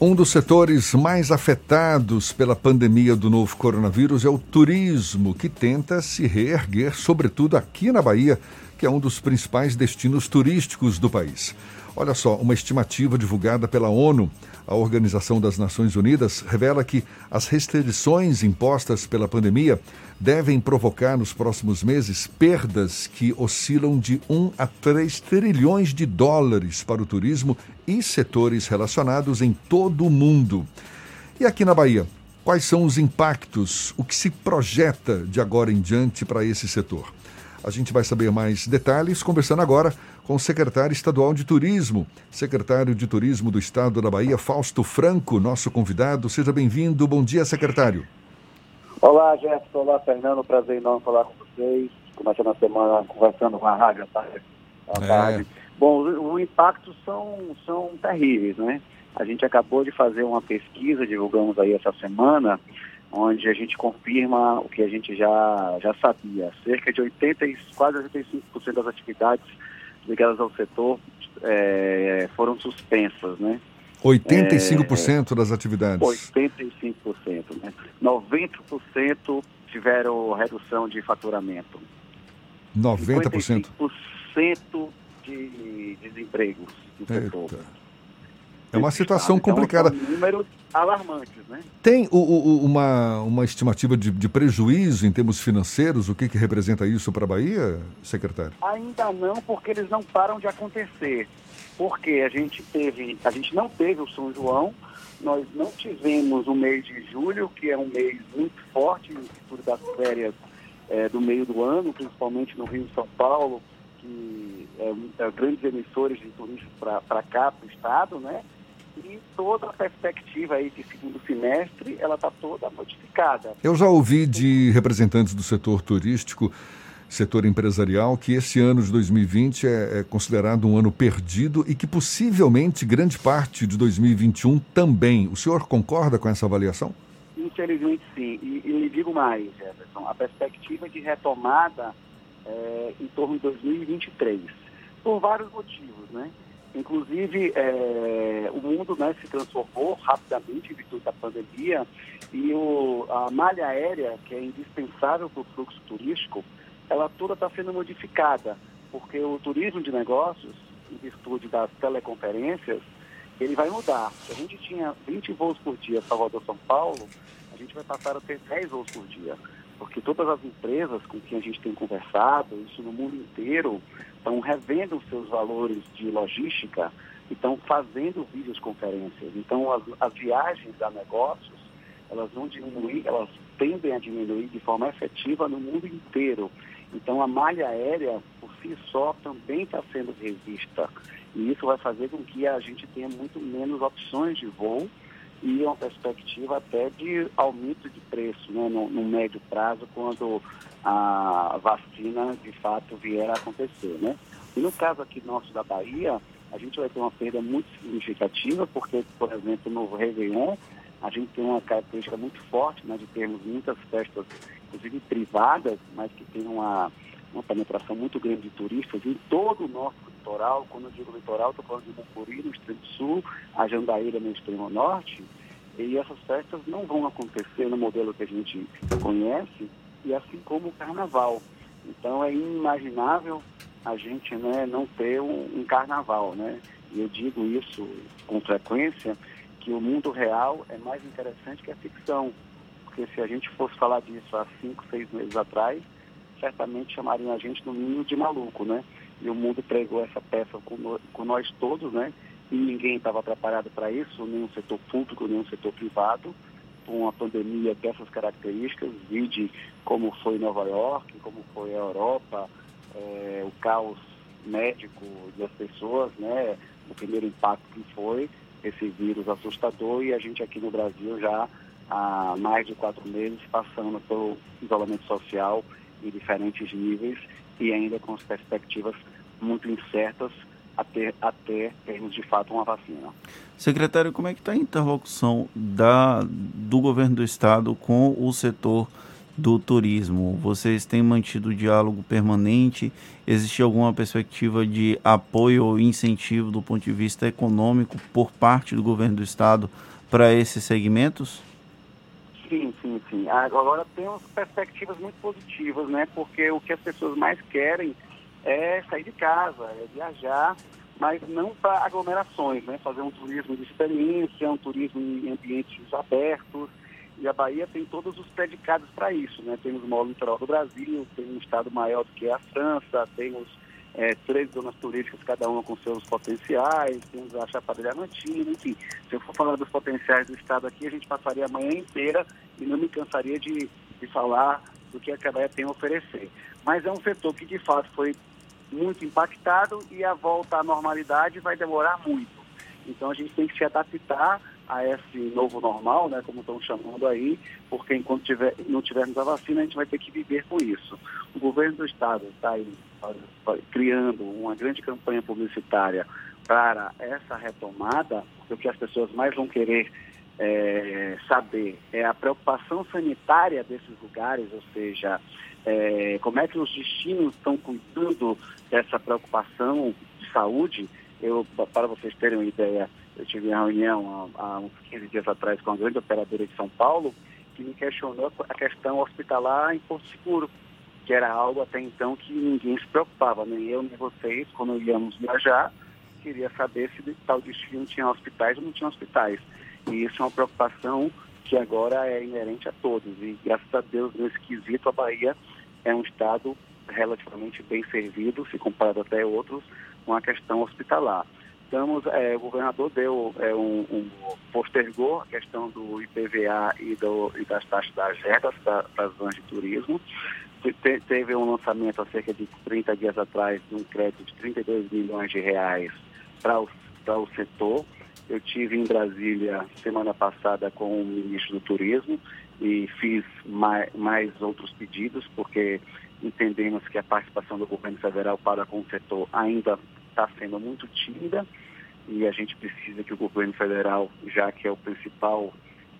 Um dos setores mais afetados pela pandemia do novo coronavírus é o turismo, que tenta se reerguer, sobretudo aqui na Bahia, que é um dos principais destinos turísticos do país. Olha só, uma estimativa divulgada pela ONU, a Organização das Nações Unidas, revela que as restrições impostas pela pandemia devem provocar nos próximos meses perdas que oscilam de 1 a 3 trilhões de dólares para o turismo e setores relacionados em todo o mundo. E aqui na Bahia, quais são os impactos, o que se projeta de agora em diante para esse setor? A gente vai saber mais detalhes conversando agora com o secretário estadual de Turismo, secretário de Turismo do Estado da Bahia, Fausto Franco, nosso convidado. Seja bem-vindo. Bom dia, secretário. Olá, Jefferson. Olá, Fernando. Prazer enorme falar com vocês. Começando a semana conversando com a rádio à tarde. À tarde. É. Bom, os impactos são, são terríveis, né? A gente acabou de fazer uma pesquisa, divulgamos aí essa semana, onde a gente confirma o que a gente já, já sabia. Cerca de 80, quase 85% das atividades ligadas ao setor é, foram suspensas, né? 85% é, das atividades? 85%. Né? 90% tiveram redução de faturamento. 90%? 55% de desempregos no Eita. setor. É uma situação então, complicada. Números alarmantes, né? Tem o, o, uma, uma estimativa de, de, prejuízo em termos financeiros? O que, que representa isso para a Bahia, secretário? Ainda não, porque eles não param de acontecer. Porque a gente teve, a gente não teve o São João, nós não tivemos o mês de julho, que é um mês muito forte no futuro das férias é, do meio do ano, principalmente no Rio e São Paulo, que é, é grandes emissores de turistas para cá, para o estado, né? E toda a perspectiva aí de segundo semestre, ela está toda modificada. Eu já ouvi de representantes do setor turístico, setor empresarial, que esse ano de 2020 é, é considerado um ano perdido e que possivelmente grande parte de 2021 também. O senhor concorda com essa avaliação? Infelizmente sim. E, e lhe digo mais, Jefferson, a perspectiva de retomada é em torno de 2023, por vários motivos, né? Inclusive, é, o mundo né, se transformou rapidamente em virtude da pandemia e o, a malha aérea, que é indispensável para o fluxo turístico, ela toda está sendo modificada, porque o turismo de negócios, em virtude das teleconferências, ele vai mudar. Se a gente tinha 20 voos por dia Salvador-São Paulo, a gente vai passar a ter 10 voos por dia porque todas as empresas com quem a gente tem conversado, isso no mundo inteiro, estão revendo seus valores de logística e estão fazendo videoconferências. Então, as, as viagens a negócios, elas vão diminuir, elas tendem a diminuir de forma efetiva no mundo inteiro. Então, a malha aérea, por si só, também está sendo revista. E isso vai fazer com que a gente tenha muito menos opções de voo e uma perspectiva até de aumento de preço né, no, no, médio prazo, quando a vacina de fato vier a acontecer. Né? E no caso aqui nosso da Bahia, a gente vai ter uma perda muito significativa, porque, por exemplo, no Réveillon, a gente tem uma característica muito forte né, de termos muitas festas, inclusive privadas, mas que tem uma, uma penetração muito grande de turistas em todo o nosso litoral. Quando eu digo litoral, estou falando de Mucuri, no extremo sul, a Jandaíra, no extremo norte. E essas festas não vão acontecer no modelo que a gente conhece, e assim como o carnaval. Então é inimaginável a gente né, não ter um, um carnaval. Né? E eu digo isso com frequência, que o mundo real é mais interessante que a ficção. Porque se a gente fosse falar disso há cinco, seis meses atrás, certamente chamariam a gente no mínimo de maluco, né? E o mundo pregou essa peça com, com nós todos, né? E ninguém estava preparado para isso, o setor público, o setor privado, com uma pandemia dessas características, vide como foi Nova York, como foi a Europa, é, o caos médico das pessoas, né? O primeiro impacto que foi esse vírus assustador e a gente aqui no Brasil já há mais de quatro meses passando pelo isolamento social em diferentes níveis e ainda com as perspectivas muito incertas até, até termos de fato uma vacina. Secretário, como é que está a interlocução da, do governo do estado com o setor do turismo? Vocês têm mantido diálogo permanente? Existe alguma perspectiva de apoio ou incentivo do ponto de vista econômico por parte do governo do estado para esses segmentos? Sim, sim, sim. Agora temos perspectivas muito positivas, né? Porque o que as pessoas mais querem é sair de casa, é viajar, mas não para aglomerações, né? Fazer um turismo de experiência, um turismo em ambientes abertos. E a Bahia tem todos os predicados para isso, né? Temos o maior litoral do Brasil, tem um estado maior do que a França, temos é, três zonas turísticas, cada uma com seus potenciais, temos a Chapada Diamantina, enfim. Se eu for falar dos potenciais do estado aqui, a gente passaria a manhã inteira e não me cansaria de, de falar do que a Bahia tem a oferecer. Mas é um setor que, de fato, foi muito impactado e a volta à normalidade vai demorar muito. Então a gente tem que se adaptar a esse novo normal, né, como estão chamando aí, porque enquanto tiver, não tivermos a vacina, a gente vai ter que viver com isso. O governo do estado está criando uma grande campanha publicitária para essa retomada, o que as pessoas mais vão querer é, saber é a preocupação sanitária desses lugares, ou seja, é, como é que os destinos estão cuidando dessa preocupação de saúde. Eu, para vocês terem uma ideia, eu tive uma reunião há, há uns 15 dias atrás com a grande operadora de São Paulo, que me questionou a questão hospitalar em Porto Seguro, que era algo até então que ninguém se preocupava, nem eu nem vocês, quando íamos viajar, queria saber se tal destino tinha hospitais ou não tinha hospitais. E isso é uma preocupação que agora é inerente a todos. E graças a Deus, nesse quesito, a Bahia é um estado relativamente bem servido, se comparado até outros, com a questão hospitalar. Estamos, é, o governador deu é, um, um, postergou a questão do IPVA e, do, e das taxas das retas para as zonas de turismo. Te, teve um lançamento há cerca de 30 dias atrás de um crédito de 32 milhões de reais para o, o setor. Eu tive em Brasília semana passada com o ministro do Turismo e fiz mais, mais outros pedidos, porque entendemos que a participação do governo federal para com o setor ainda está sendo muito tímida. E a gente precisa que o governo federal, já que é o principal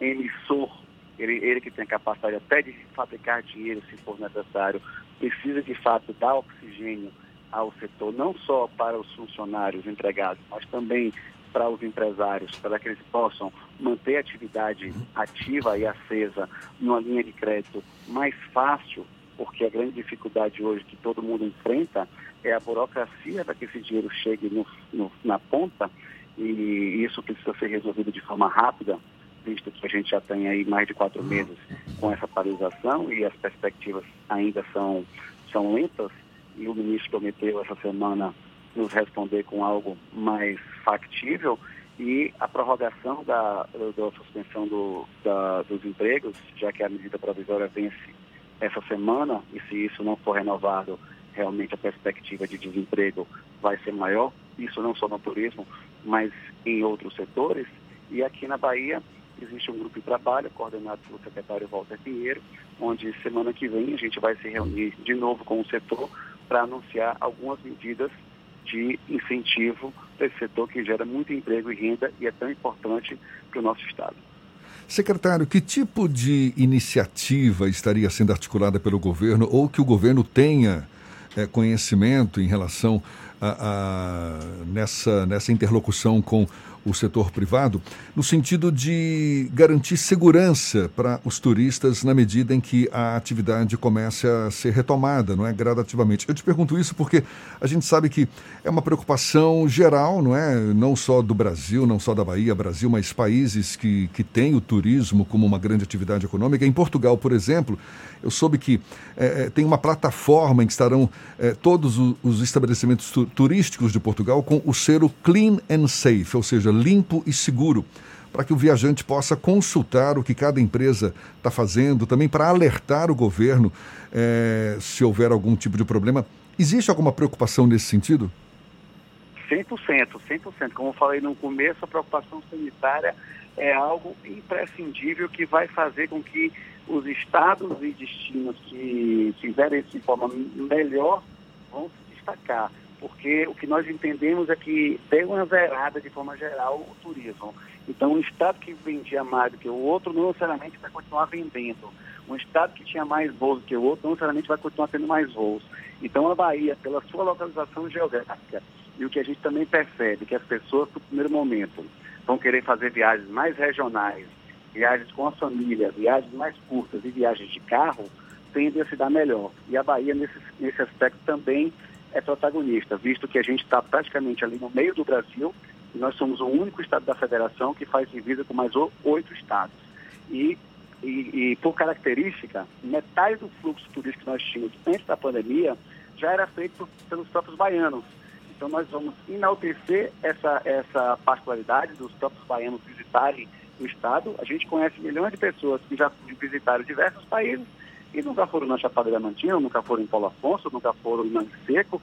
emissor, ele, ele que tem a capacidade até de fabricar dinheiro se for necessário, precisa de fato dar oxigênio ao setor, não só para os funcionários empregados, mas também para os empresários, para que eles possam manter a atividade ativa e acesa numa linha de crédito mais fácil, porque a grande dificuldade hoje que todo mundo enfrenta é a burocracia para que esse dinheiro chegue no, no, na ponta e isso precisa ser resolvido de forma rápida, visto que a gente já tem aí mais de quatro meses com essa paralisação e as perspectivas ainda são, são lentas e o ministro prometeu essa semana nos responder com algo mais factível e a prorrogação da, da suspensão do, da, dos empregos, já que a medida provisória vence essa semana, e se isso não for renovado, realmente a perspectiva de desemprego vai ser maior, isso não só no turismo, mas em outros setores. E aqui na Bahia existe um grupo de trabalho coordenado pelo secretário Walter Pinheiro, onde semana que vem a gente vai se reunir de novo com o setor para anunciar algumas medidas de incentivo para esse setor que gera muito emprego e renda e é tão importante para o nosso Estado. Secretário, que tipo de iniciativa estaria sendo articulada pelo governo ou que o governo tenha é, conhecimento em relação a, a, nessa, nessa interlocução com o setor privado, no sentido de garantir segurança para os turistas na medida em que a atividade comece a ser retomada, não é, gradativamente. Eu te pergunto isso porque a gente sabe que é uma preocupação geral, não é, não só do Brasil, não só da Bahia, Brasil, mas países que, que têm o turismo como uma grande atividade econômica. Em Portugal, por exemplo, eu soube que é, tem uma plataforma em que estarão é, todos os estabelecimentos tu turísticos de Portugal com o selo Clean and Safe, ou seja, limpo e seguro, para que o viajante possa consultar o que cada empresa está fazendo, também para alertar o governo é, se houver algum tipo de problema. Existe alguma preocupação nesse sentido? 100%, 100%. Como eu falei no começo, a preocupação sanitária é algo imprescindível que vai fazer com que os estados e destinos que fizerem isso de forma melhor vão se destacar porque o que nós entendemos é que deu uma zerada de forma geral o turismo. Então, um estado que vendia mais do que o outro não necessariamente vai continuar vendendo. Um estado que tinha mais voos que o outro não necessariamente vai continuar tendo mais voos. Então, a Bahia, pela sua localização geográfica, e o que a gente também percebe, que as pessoas, no primeiro momento, vão querer fazer viagens mais regionais, viagens com a família, viagens mais curtas e viagens de carro, tendem a se dar melhor. E a Bahia, nesse, nesse aspecto, também é protagonista, visto que a gente está praticamente ali no meio do Brasil e nós somos o único estado da federação que faz divisa com mais oito estados. E, e, e, por característica, metade do fluxo turístico que nós tínhamos antes da pandemia já era feito pelos próprios baianos. Então nós vamos enaltecer essa, essa particularidade dos próprios baianos visitarem o estado. A gente conhece milhões de pessoas que já visitaram diversos países e nunca foram na Chapada Diamantina, nunca foram em Paulo Afonso, nunca foram em Mangue Seco.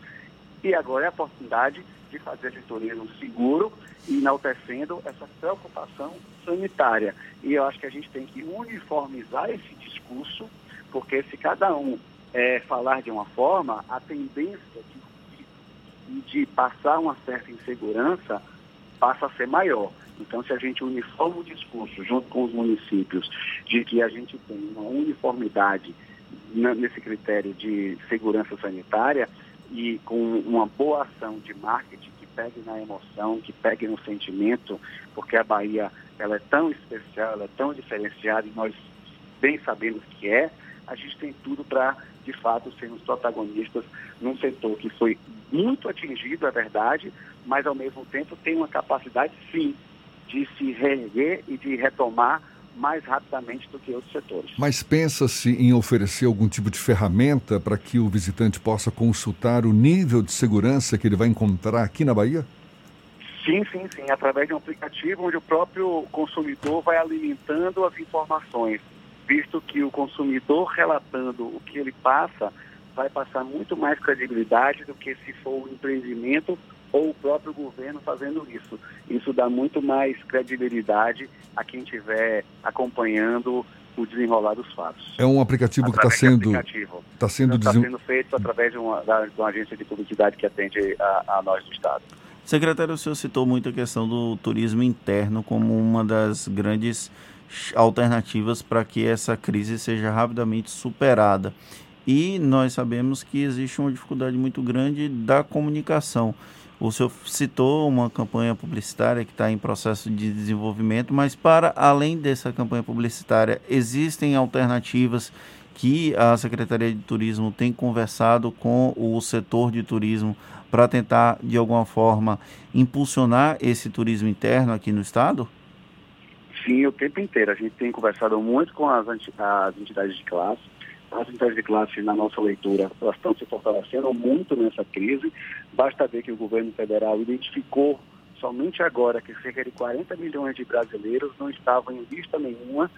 E agora é a oportunidade de fazer esse turismo seguro e enaltecendo essa preocupação sanitária. E eu acho que a gente tem que uniformizar esse discurso, porque se cada um é, falar de uma forma, a tendência de, de passar uma certa insegurança passa a ser maior. Então, se a gente uniforma o discurso junto com os municípios de que a gente tem uma uniformidade nesse critério de segurança sanitária e com uma boa ação de marketing que pegue na emoção, que pegue no sentimento, porque a Bahia ela é tão especial, ela é tão diferenciada e nós bem sabemos que é, a gente tem tudo para, de fato, sermos protagonistas num setor que foi muito atingido, é verdade, mas ao mesmo tempo tem uma capacidade, sim, de se reerguer e de retomar mais rapidamente do que outros setores. Mas pensa-se em oferecer algum tipo de ferramenta para que o visitante possa consultar o nível de segurança que ele vai encontrar aqui na Bahia? Sim, sim, sim. Através de um aplicativo onde o próprio consumidor vai alimentando as informações, visto que o consumidor relatando o que ele passa vai passar muito mais credibilidade do que se for um empreendimento ou o próprio governo fazendo isso. Isso dá muito mais credibilidade a quem estiver acompanhando o desenrolar dos fatos. É um aplicativo que está sendo está sendo, tá sendo feito através de uma, da, de uma agência de publicidade que atende a, a nós do estado. Secretário, o senhor citou muito a questão do turismo interno como uma das grandes alternativas para que essa crise seja rapidamente superada. E nós sabemos que existe uma dificuldade muito grande da comunicação. O senhor citou uma campanha publicitária que está em processo de desenvolvimento, mas para além dessa campanha publicitária, existem alternativas que a Secretaria de Turismo tem conversado com o setor de turismo para tentar, de alguma forma, impulsionar esse turismo interno aqui no Estado? Sim, o tempo inteiro. A gente tem conversado muito com as, as entidades de classe, as entidades de classe, na nossa leitura, elas estão se fortalecendo muito nessa crise. Basta ver que o governo federal identificou somente agora que cerca de 40 milhões de brasileiros não estavam em lista nenhuma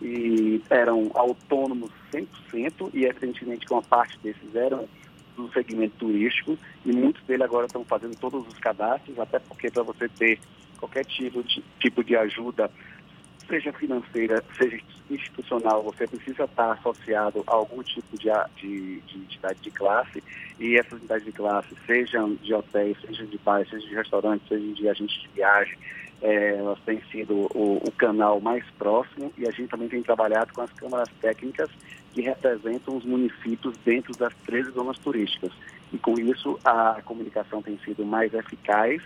e eram autônomos 100% e evidentemente que uma parte desses eram do segmento turístico e muitos deles agora estão fazendo todos os cadastros, até porque para você ter qualquer tipo de, tipo de ajuda seja financeira, seja institucional, você precisa estar associado a algum tipo de, de, de entidade de classe e essas entidades de classe, sejam de hotéis, sejam de bares, sejam de restaurantes, sejam de agentes de viagem, é, elas têm sido o, o, canal mais próximo e a gente também tem trabalhado com as câmaras técnicas que representam os municípios dentro das 13 zonas turísticas. E com isso a comunicação tem sido mais eficaz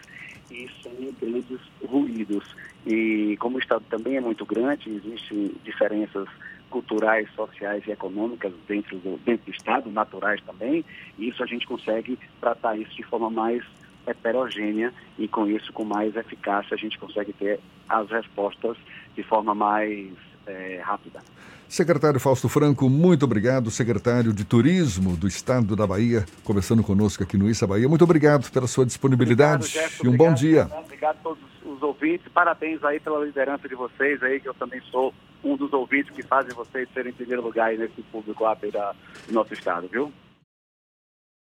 e sem grandes ruídos. E como o Estado também é muito grande, existem diferenças culturais, sociais e econômicas dentro do, dentro do Estado, naturais também, e isso a gente consegue tratar isso de forma mais heterogênea e com isso, com mais eficácia, a gente consegue ter as respostas de forma mais é, rápida. Secretário Fausto Franco, muito obrigado. Secretário de Turismo do Estado da Bahia, conversando conosco aqui no Issa Bahia. Muito obrigado pela sua disponibilidade obrigado, Jeff, e um obrigado, bom dia. Obrigado a todos os ouvintes. Parabéns aí pela liderança de vocês aí, que eu também sou um dos ouvintes que fazem vocês serem em primeiro lugar aí nesse público do nosso estado, viu?